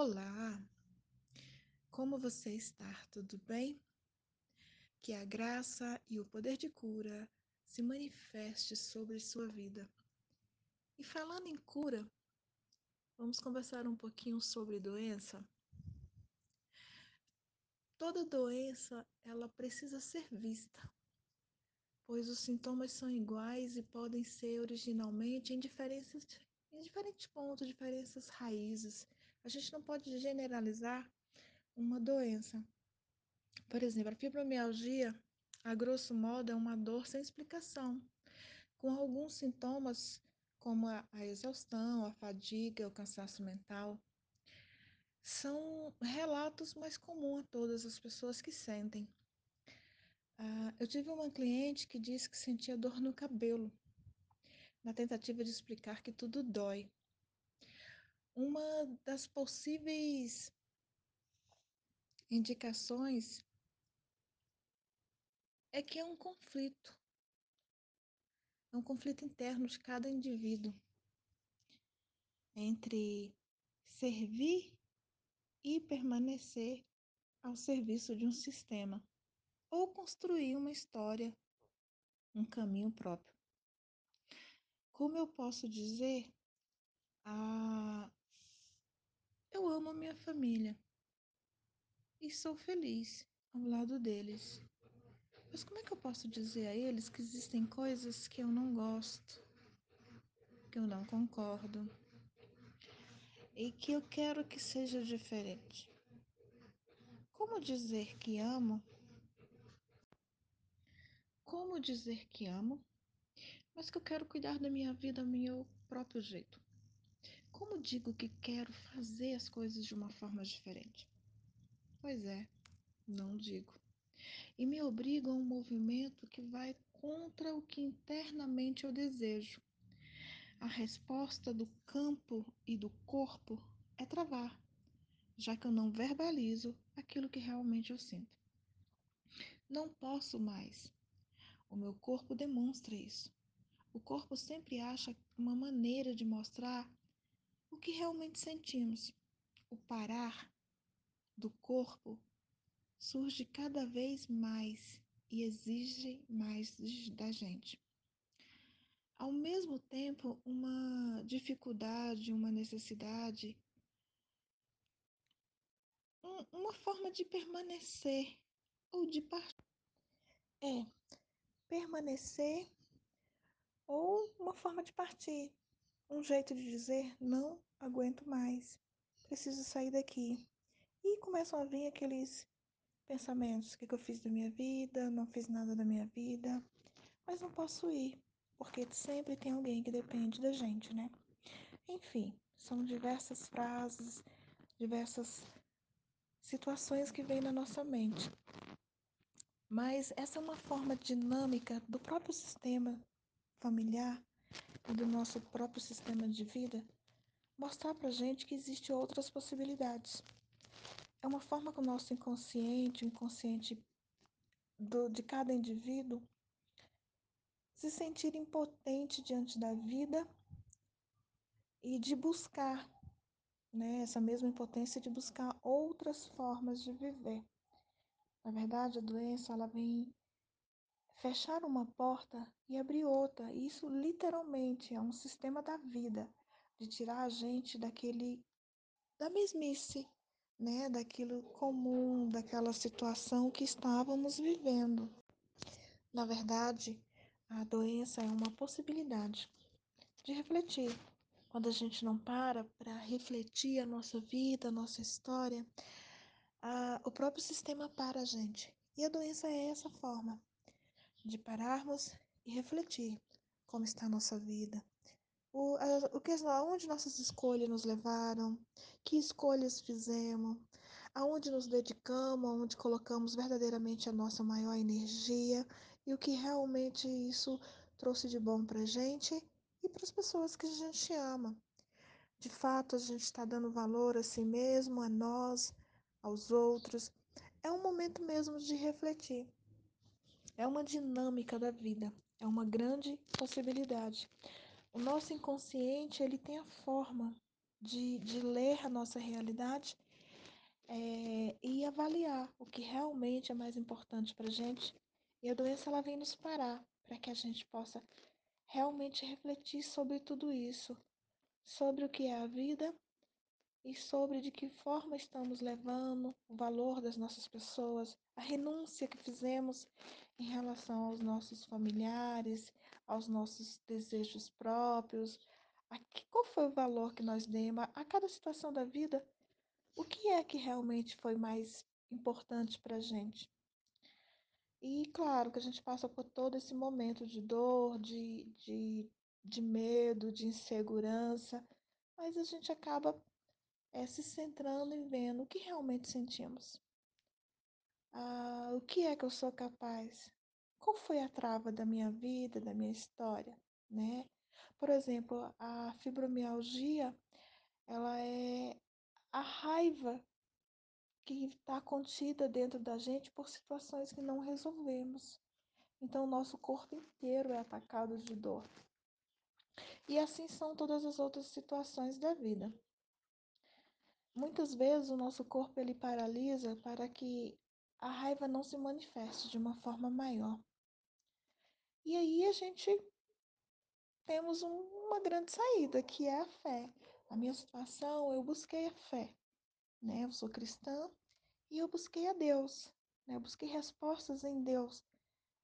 Olá, como você está? Tudo bem? Que a graça e o poder de cura se manifeste sobre sua vida. E falando em cura, vamos conversar um pouquinho sobre doença. Toda doença, ela precisa ser vista, pois os sintomas são iguais e podem ser originalmente em diferentes, em diferentes pontos, diferenças raízes. A gente não pode generalizar uma doença. Por exemplo, a fibromialgia, a grosso modo, é uma dor sem explicação, com alguns sintomas como a, exaustão, a fadiga, o cansaço mental. São relatos mais comuns a todas as pessoas que sentem. Ah, eu tive uma cliente que disse que sentia dor no cabelo, na tentativa de explicar que tudo dói. Uma das possíveis indicações é que é um conflito. É um conflito interno de cada indivíduo entre servir e permanecer ao serviço de um sistema ou construir uma história, um caminho próprio. Como eu posso dizer, a... eu amo a minha família e sou feliz ao lado deles. Mas como é que eu posso dizer a eles que existem coisas que eu não gosto, que eu não concordo e que eu quero que seja diferente? Como dizer que amo? Como dizer que amo, mas que eu quero cuidar da minha vida do meu próprio jeito? Como digo que quero fazer as coisas de uma forma diferente? Pois é, não digo e me obrigo a um movimento que vai contra o que internamente eu desejo. A resposta do campo e do corpo é travar, já que eu não verbalizo aquilo que realmente eu sinto. Não posso mais. O meu corpo demonstra isso. O corpo sempre acha uma maneira de mostrar o que realmente sentimos. O parar do corpo surge cada vez mais e exige mais da gente. Ao mesmo tempo, uma dificuldade, uma necessidade, um, uma forma de permanecer ou de partir. É permanecer ou uma forma de partir. Um jeito de dizer não aguento mais, preciso sair daqui. E começam a vir aqueles pensamentos: o que, que eu fiz da minha vida? Não fiz nada da minha vida, mas não posso ir, porque sempre tem alguém que depende da gente, né? Enfim, são diversas frases, diversas situações que vêm na nossa mente. Mas essa é uma forma dinâmica do próprio sistema familiar e do nosso próprio sistema de vida mostrar para gente que existem outras possibilidades é uma forma que o nosso inconsciente, o inconsciente do, de cada indivíduo, se sentir impotente diante da vida e de buscar, né, essa mesma impotência de buscar outras formas de viver. Na verdade, a doença ela vem fechar uma porta e abrir outra. Isso literalmente é um sistema da vida de tirar a gente daquele da mesmice, né, daquilo comum, daquela situação que estávamos vivendo. Na verdade, a doença é uma possibilidade de refletir. Quando a gente não para para refletir a nossa vida, a nossa história, a, o próprio sistema para a gente. E a doença é essa forma de pararmos e refletir como está a nossa vida, o, a, o que, aonde nossas escolhas nos levaram, que escolhas fizemos, aonde nos dedicamos, aonde colocamos verdadeiramente a nossa maior energia e o que realmente isso trouxe de bom para a gente e para as pessoas que a gente ama. De fato, a gente está dando valor a si mesmo, a nós, aos outros. É um momento mesmo de refletir. É uma dinâmica da vida, é uma grande possibilidade. O nosso inconsciente, ele tem a forma de, de ler a nossa realidade é, e avaliar o que realmente é mais importante para a gente. E a doença ela vem nos parar para que a gente possa realmente refletir sobre tudo isso, sobre o que é a vida e sobre de que forma estamos levando o valor das nossas pessoas, a renúncia que fizemos em relação aos nossos familiares, aos nossos desejos próprios, a que, qual foi o valor que nós demos a cada situação da vida, o que é que realmente foi mais importante para a gente. E claro que a gente passa por todo esse momento de dor, de, de, de medo, de insegurança, mas a gente acaba é, se centrando e vendo o que realmente sentimos. Ah, o que é que eu sou capaz? Qual foi a trava da minha vida, da minha história, né? Por exemplo, a fibromialgia, ela é a raiva que está contida dentro da gente por situações que não resolvemos. Então, o nosso corpo inteiro é atacado de dor. E assim são todas as outras situações da vida. Muitas vezes o nosso corpo ele paralisa para que a raiva não se manifeste de uma forma maior. E aí a gente temos um, uma grande saída, que é a fé. Na minha situação, eu busquei a fé. Né? Eu sou cristã e eu busquei a Deus. Né? Eu busquei respostas em Deus,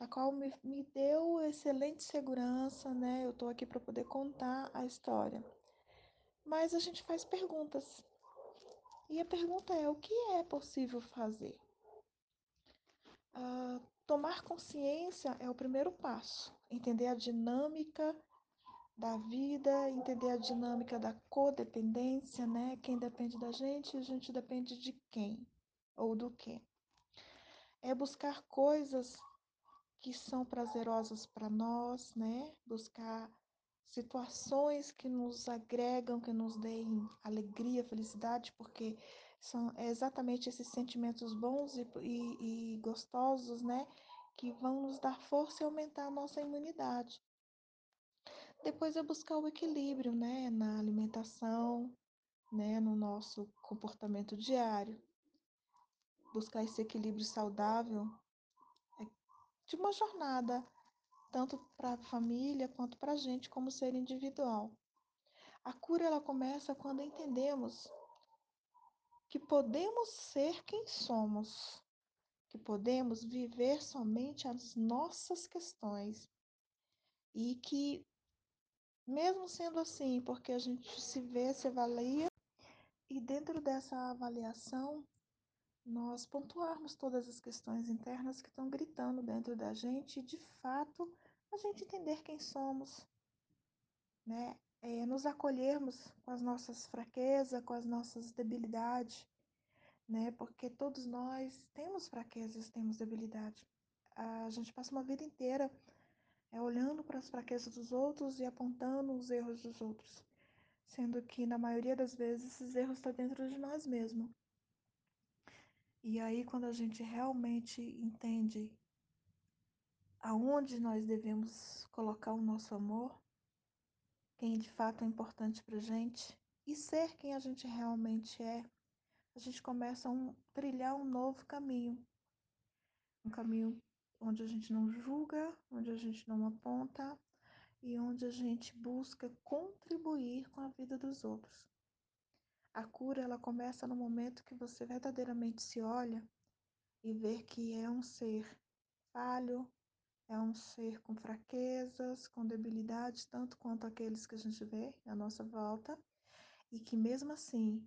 a qual me, me deu excelente segurança. Né? Eu estou aqui para poder contar a história. Mas a gente faz perguntas. E a pergunta é: o que é possível fazer? Uh, tomar consciência é o primeiro passo. Entender a dinâmica da vida, entender a dinâmica da codependência, né? Quem depende da gente, a gente depende de quem ou do que. É buscar coisas que são prazerosas para nós, né? Buscar situações que nos agregam, que nos deem alegria, felicidade, porque são exatamente esses sentimentos bons e, e, e gostosos, né? Que vão nos dar força e aumentar a nossa imunidade. Depois é buscar o equilíbrio, né? Na alimentação, né? No nosso comportamento diário. Buscar esse equilíbrio saudável é de uma jornada tanto para a família quanto para a gente como ser individual. A cura ela começa quando entendemos que podemos ser quem somos, que podemos viver somente as nossas questões e que mesmo sendo assim, porque a gente se vê, se avalia e dentro dessa avaliação nós pontuarmos todas as questões internas que estão gritando dentro da gente e de fato a gente entender quem somos, né? É, nos acolhermos com as nossas fraquezas, com as nossas debilidades, né? Porque todos nós temos fraquezas, temos debilidade. A gente passa uma vida inteira é, olhando para as fraquezas dos outros e apontando os erros dos outros, sendo que na maioria das vezes esses erros estão dentro de nós mesmos. E aí, quando a gente realmente entende aonde nós devemos colocar o nosso amor, quem de fato é importante para gente e ser quem a gente realmente é, a gente começa a um, trilhar um novo caminho. Um caminho onde a gente não julga, onde a gente não aponta e onde a gente busca contribuir com a vida dos outros. A cura ela começa no momento que você verdadeiramente se olha e ver que é um ser falho, é um ser com fraquezas, com debilidades, tanto quanto aqueles que a gente vê à nossa volta, e que mesmo assim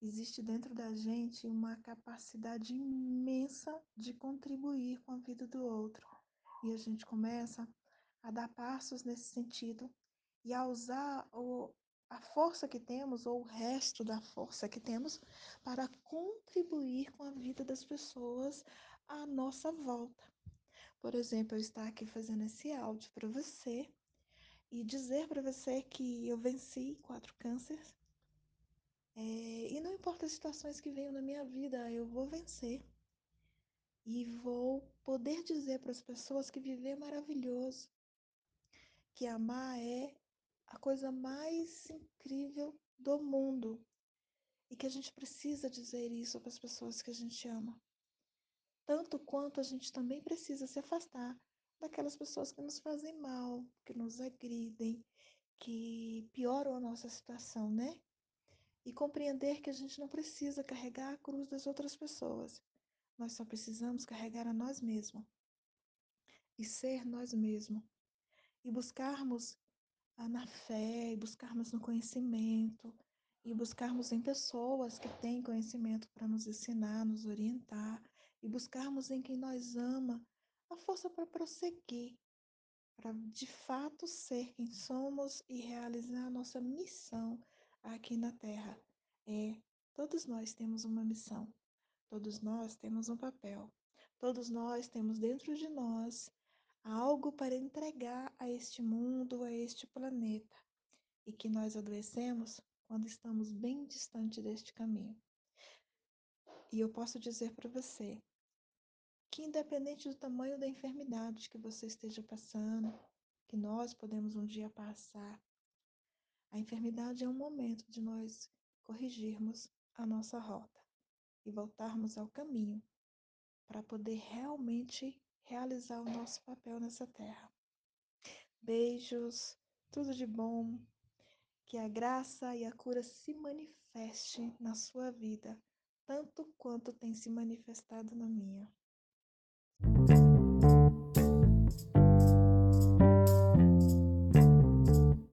existe dentro da gente uma capacidade imensa de contribuir com a vida do outro. E a gente começa a dar passos nesse sentido e a usar o, a força que temos, ou o resto da força que temos, para contribuir com a vida das pessoas à nossa volta. Por exemplo, eu estar aqui fazendo esse áudio para você e dizer para você que eu venci quatro cânceres. É, e não importa as situações que venham na minha vida, eu vou vencer. E vou poder dizer para as pessoas que viver é maravilhoso, que amar é a coisa mais incrível do mundo e que a gente precisa dizer isso para as pessoas que a gente ama. Tanto quanto a gente também precisa se afastar daquelas pessoas que nos fazem mal, que nos agridem, que pioram a nossa situação, né? E compreender que a gente não precisa carregar a cruz das outras pessoas. Nós só precisamos carregar a nós mesmos e ser nós mesmos e buscarmos na fé, e buscarmos no conhecimento e buscarmos em pessoas que têm conhecimento para nos ensinar, nos orientar e buscarmos em quem nós ama a força para prosseguir, para de fato ser quem somos e realizar a nossa missão aqui na Terra. É, todos nós temos uma missão, todos nós temos um papel, todos nós temos dentro de nós algo para entregar a este mundo, a este planeta, e que nós adoecemos quando estamos bem distante deste caminho. E eu posso dizer para você que, independente do tamanho da enfermidade que você esteja passando, que nós podemos um dia passar, a enfermidade é um momento de nós corrigirmos a nossa rota e voltarmos ao caminho para poder realmente realizar o nosso papel nessa terra. Beijos, tudo de bom. Que a graça e a cura se manifeste na sua vida, tanto quanto tem se manifestado na minha.